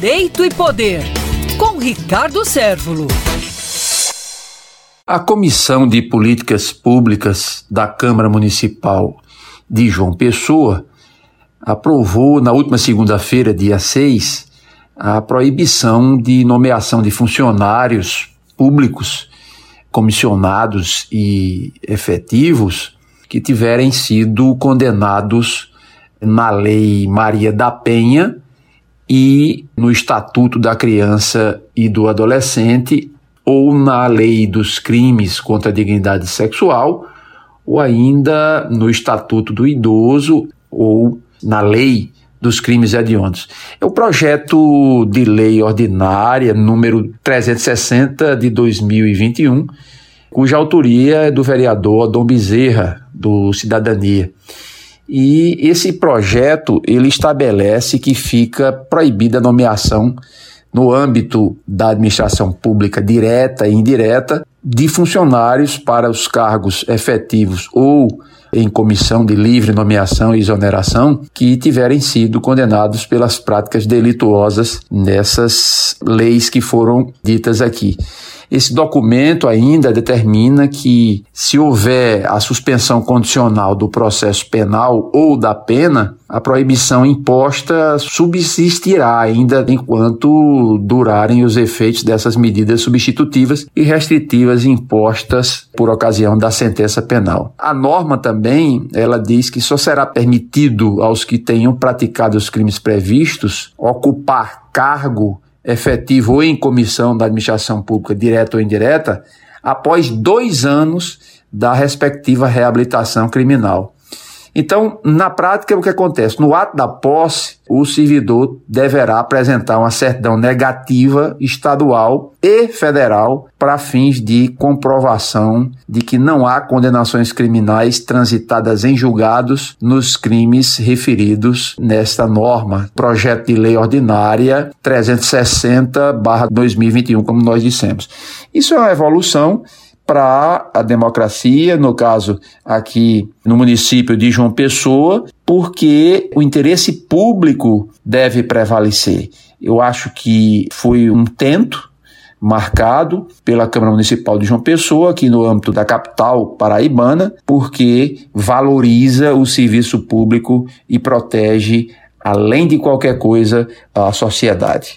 Direito e Poder, com Ricardo Sérvulo. A Comissão de Políticas Públicas da Câmara Municipal de João Pessoa aprovou na última segunda-feira, dia 6, a proibição de nomeação de funcionários públicos, comissionados e efetivos que tiverem sido condenados na Lei Maria da Penha e no Estatuto da Criança e do Adolescente ou na Lei dos Crimes contra a Dignidade Sexual ou ainda no Estatuto do Idoso ou na Lei dos Crimes Hediondos. É o projeto de lei ordinária número 360 de 2021, cuja autoria é do vereador Dom Bezerra, do Cidadania. E esse projeto ele estabelece que fica proibida a nomeação no âmbito da administração pública direta e indireta de funcionários para os cargos efetivos ou em comissão de livre nomeação e exoneração que tiverem sido condenados pelas práticas delituosas nessas leis que foram ditas aqui. Esse documento ainda determina que, se houver a suspensão condicional do processo penal ou da pena, a proibição imposta subsistirá ainda enquanto durarem os efeitos dessas medidas substitutivas e restritivas impostas por ocasião da sentença penal. A norma também, ela diz que só será permitido aos que tenham praticado os crimes previstos ocupar cargo efetivo ou em comissão da administração pública, direta ou indireta, após dois anos da respectiva reabilitação criminal. Então, na prática, o que acontece? No ato da posse, o servidor deverá apresentar uma certidão negativa estadual e federal para fins de comprovação de que não há condenações criminais transitadas em julgados nos crimes referidos nesta norma. Projeto de Lei Ordinária 360-2021, como nós dissemos. Isso é uma evolução para a democracia, no caso aqui no município de João Pessoa, porque o interesse público deve prevalecer. Eu acho que foi um tento marcado pela Câmara Municipal de João Pessoa, aqui no âmbito da capital paraibana, porque valoriza o serviço público e protege, além de qualquer coisa, a sociedade.